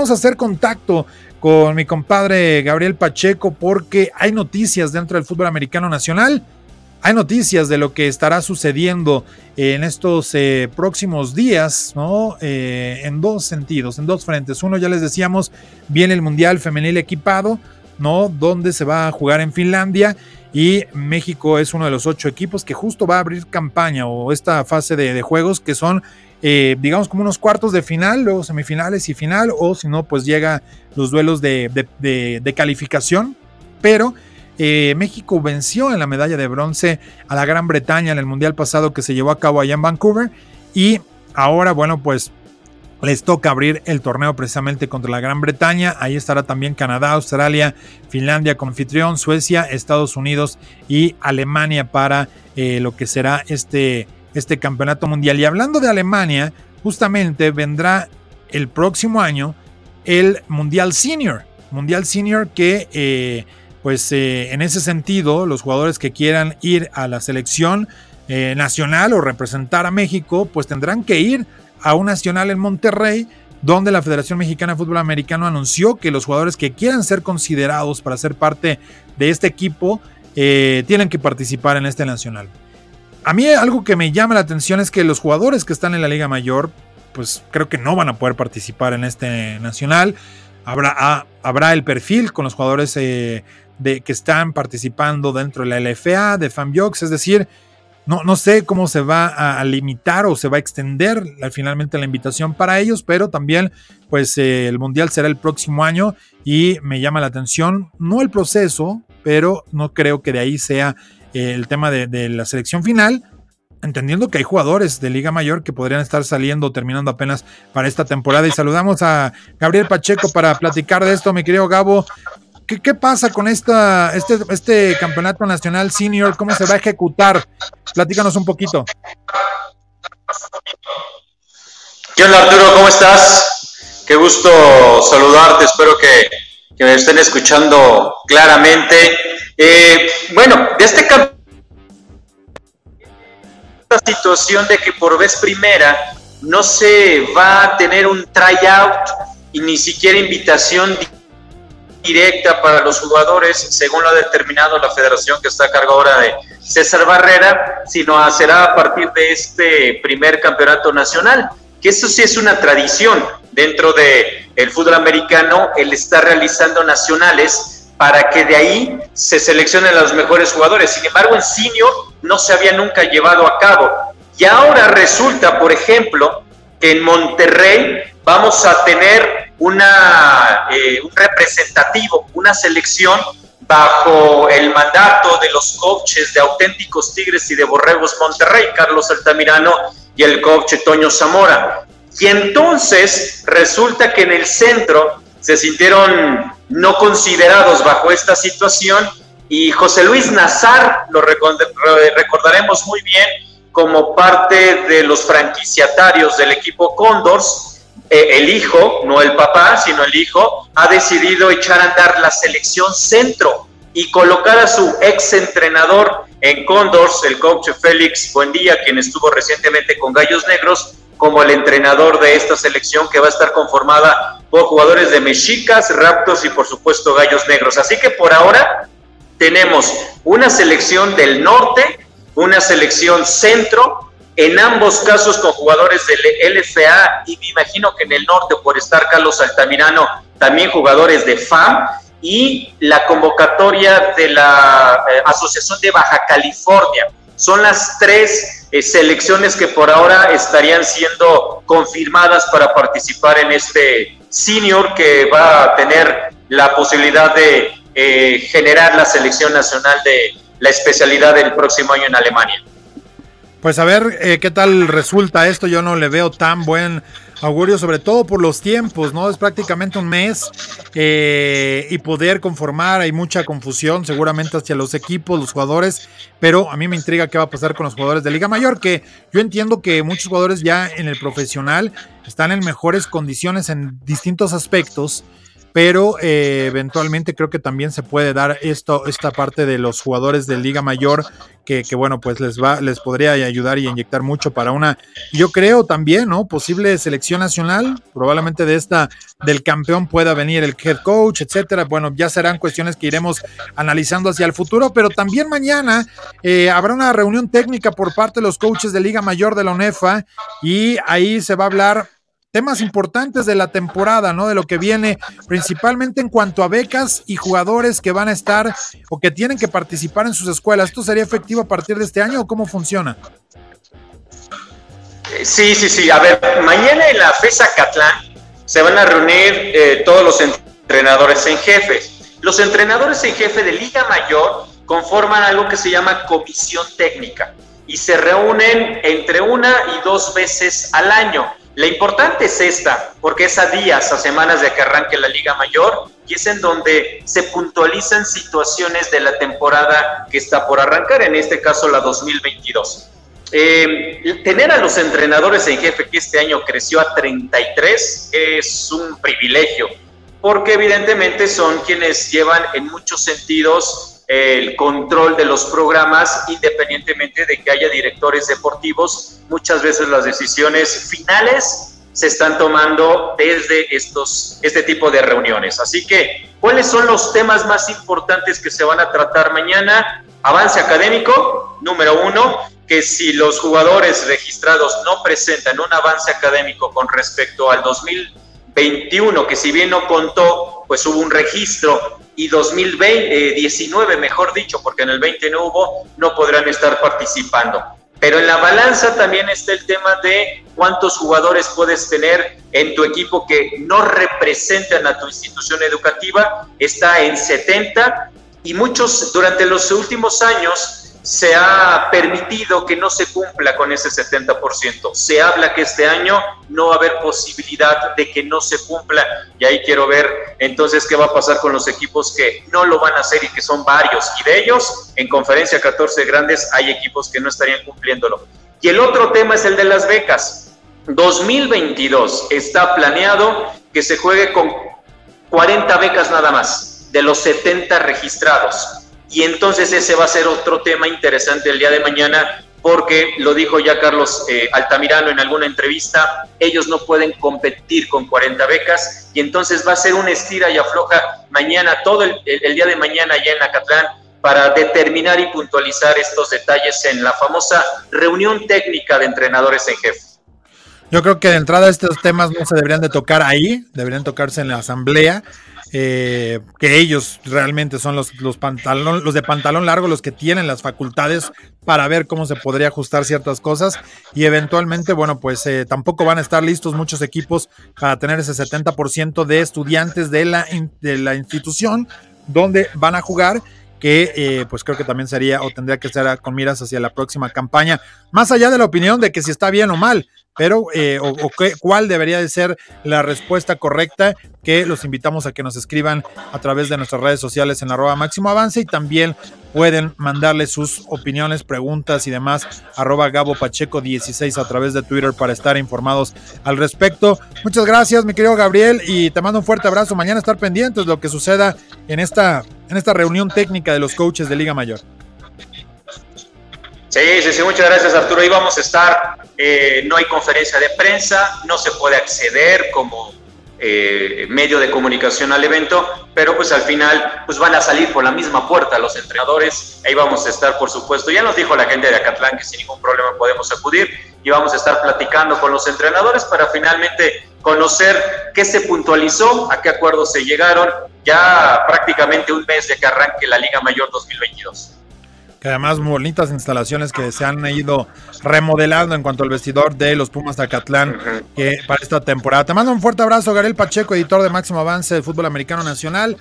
vamos a hacer contacto con mi compadre Gabriel Pacheco porque hay noticias dentro del fútbol americano nacional. Hay noticias de lo que estará sucediendo en estos eh, próximos días, ¿no? Eh, en dos sentidos, en dos frentes. Uno, ya les decíamos, viene el Mundial Femenil Equipado, ¿no? Donde se va a jugar en Finlandia y México es uno de los ocho equipos que justo va a abrir campaña o esta fase de, juegos que son, eh, digamos, como unos cuartos de final, luego semifinales y final, o si no, pues llega los duelos de, de calificación. Pero eh, México venció en la medalla de bronce a la Gran Bretaña en el Mundial pasado que se llevó a cabo allá en Vancouver. Y ahora, bueno, pues les toca abrir el torneo precisamente contra la Gran Bretaña. Ahí estará también Canadá, Australia, Finlandia como anfitrión, Suecia, Estados Unidos y Alemania para eh, lo que será este, este campeonato mundial. Y hablando de Alemania, justamente vendrá el próximo año el Mundial Senior. Mundial Senior que eh, pues eh, en ese sentido, los jugadores que quieran ir a la selección nacional o representar a México, pues tendrán que ir a un nacional en Monterrey, donde la Federación Mexicana de Fútbol Americano anunció que los jugadores que quieran ser considerados para ser parte de este equipo eh, tienen que participar en este nacional. A mí algo que me llama la atención es que los jugadores que están en la Liga Mayor, pues creo que no van a poder participar en este nacional. Habrá, ah, habrá el perfil con los jugadores de que están participando dentro de la LFA, de FAMBIOX, es decir, no, no sé cómo se va a, limitar o se va a extender finalmente la invitación para ellos, pero también pues eh, el Mundial será el próximo año y me llama la atención, no el proceso, pero no creo que de ahí sea eh, el tema de, de, la selección final, entendiendo que hay jugadores de Liga Mayor que podrían estar saliendo, terminando apenas para esta temporada. Y saludamos a Gabriel Pacheco para platicar de esto, mi querido Gabo. ¿Qué, pasa con esta, este, este campeonato nacional senior? ¿Cómo se va a ejecutar? Platícanos un poquito. ¿Qué onda Arturo? ¿Cómo estás? Qué gusto saludarte, espero que, me estén escuchando claramente. Eh, bueno, de este campeonato, la situación de que por vez primera no se va a tener un tryout y ni siquiera invitación directa para los jugadores, según lo ha determinado la federación que está a cargo ahora de César Barrera, sino será a partir de este primer campeonato nacional, que eso sí es una tradición dentro del el fútbol americano, el estar realizando nacionales para que de ahí se seleccionen los mejores jugadores. Sin embargo, en senior no se había nunca llevado a cabo. Y ahora resulta, por ejemplo, que en Monterrey vamos a tener una, eh, un representativo, una selección bajo el mandato de los coaches de auténticos Tigres y de Borregos Monterrey, Carlos Altamirano y el coach Toño Zamora. Y entonces resulta que en el centro se sintieron no considerados bajo esta situación y José Luis Nazar, lo recordaremos muy bien, como parte de los franquiciatarios del equipo Condors, el hijo, no el papá, sino el hijo, ha decidido echar a andar la selección centro y colocar a su ex entrenador en Condors, el coach Félix Buendía, quien estuvo recientemente con Gallos Negros, como el entrenador de esta selección que va a estar conformada por jugadores de Mexicas, Raptors y por supuesto Gallos Negros. Así que por ahora tenemos una selección del norte, una selección centro, en ambos casos con jugadores del LFA y me imagino que en el norte por estar Carlos Altamirano también jugadores de FAM y la convocatoria de la eh, Asociación de Baja California. Son las tres eh, selecciones que por ahora estarían siendo confirmadas para participar en este senior que va a tener la posibilidad de eh, generar la selección nacional de la especialidad del próximo año en Alemania. Pues a ver eh, qué tal resulta esto. Yo no le veo tan buen augurio, sobre todo por los tiempos, ¿no? Es prácticamente un mes eh, y poder conformar. Hay mucha confusión seguramente hacia los equipos, los jugadores, pero a mí me intriga qué va a pasar con los jugadores de Liga Mayor, que yo entiendo que muchos jugadores ya en el profesional están en mejores condiciones en distintos aspectos pero eh, eventualmente creo que también se puede dar esto, esta parte de los jugadores de Liga Mayor, que, que, bueno, pues les va, les podría ayudar y inyectar mucho para una, yo creo también, ¿no? Posible selección nacional, probablemente de esta, del campeón pueda venir el head coach, etcétera. Bueno, ya serán cuestiones que iremos analizando hacia el futuro, pero también mañana eh, habrá una reunión técnica por parte de los coaches de Liga Mayor de la UNEFA y ahí se va a hablar temas importantes de la temporada, ¿no? De lo que viene, principalmente en cuanto a becas y jugadores que van a estar o que tienen que participar en sus escuelas. ¿Esto sería efectivo a partir de este año o cómo funciona? Sí, sí, sí. A ver, mañana en la FESA Catlán se van a reunir eh, todos los entrenadores en jefe. Los entrenadores en jefe de Liga Mayor conforman algo que se llama comisión técnica y se reúnen entre una y dos veces al año la importante es esta, porque es a días, a semanas de que arranque la Liga Mayor, y es en donde se puntualizan situaciones de la temporada que está por arrancar, en este caso la 2022. Eh, tener a los entrenadores en jefe, que este año creció a 33, es un privilegio, porque evidentemente son quienes llevan en muchos sentidos el control de los programas, independientemente de que haya directores deportivos. Muchas veces las decisiones finales se están tomando desde estos, este tipo de reuniones. Así que, ¿cuáles son los temas más importantes que se van a tratar mañana? Avance académico, número uno, que si los jugadores registrados no presentan un avance académico con respecto al 2021, que si bien no contó, pues hubo un registro y 2019, eh, mejor dicho, porque en el 20 no hubo, no podrán estar participando. Pero en la balanza también está el tema de cuántos jugadores puedes tener en tu equipo que no representan a tu institución educativa. Está en 70 y muchos durante los últimos años se ha permitido que no se cumpla con ese 70%. Se habla que este año no va a haber posibilidad de que no se cumpla y ahí quiero ver entonces qué va a pasar con los equipos que no lo van a hacer y que son varios y de ellos en conferencia 14 grandes hay equipos que no estarían cumpliéndolo. Y el otro tema es el de las becas. 2022 está planeado que se juegue con 40 becas nada más de los 70 registrados y entonces ese va a ser otro tema interesante el día de mañana, porque lo dijo ya Carlos eh, Altamirano en alguna entrevista, ellos no pueden competir con 40 becas y entonces va a ser una estira y afloja mañana, todo el, día de mañana allá en Acatlán, para determinar y puntualizar estos detalles en la famosa reunión técnica de entrenadores en jefe. Yo creo que de entrada estos temas no se deberían de tocar ahí, deberían tocarse en la asamblea eh, que ellos realmente son los, los, pantalón, los de pantalón largo los que tienen las facultades para ver cómo se podría ajustar ciertas cosas. Y eventualmente, bueno, pues eh, tampoco van a estar listos muchos equipos para tener ese 70% de estudiantes de la, de la institución donde van a jugar que eh, pues creo que también sería o tendría que ser con miras hacia la próxima campaña, más allá de la opinión de que si está bien o mal, pero eh, o, cuál debería de ser la respuesta correcta, que los invitamos a que nos escriban a través de nuestras redes sociales en arroba máximo avance y también pueden mandarle sus opiniones, preguntas y demás arroba Gabo Pacheco 16 a través de Twitter para estar informados al respecto. Muchas gracias mi querido Gabriel y te mando un fuerte abrazo. Mañana estar pendientes de lo que suceda en esta, en esta reunión técnica de los coaches de Liga Mayor. Sí, sí, sí, muchas gracias Arturo. Ahí vamos a estar, eh, no hay conferencia de prensa, no se puede acceder como eh, medio de comunicación al evento, pero pues al final pues van a salir por la misma puerta los entrenadores, ahí vamos a estar por supuesto. Ya nos dijo la gente de Acatlán que sin ningún problema podemos acudir y vamos a estar platicando con los entrenadores para finalmente conocer qué se puntualizó, a qué acuerdos se llegaron, ya prácticamente un mes de que arranque la Liga Mayor 2022 que además bonitas instalaciones que se han ido remodelando en cuanto al vestidor de los Pumas de Acatlán que para esta temporada. Te mando un fuerte abrazo, Garel Pacheco, editor de Máximo Avance del Fútbol Americano Nacional.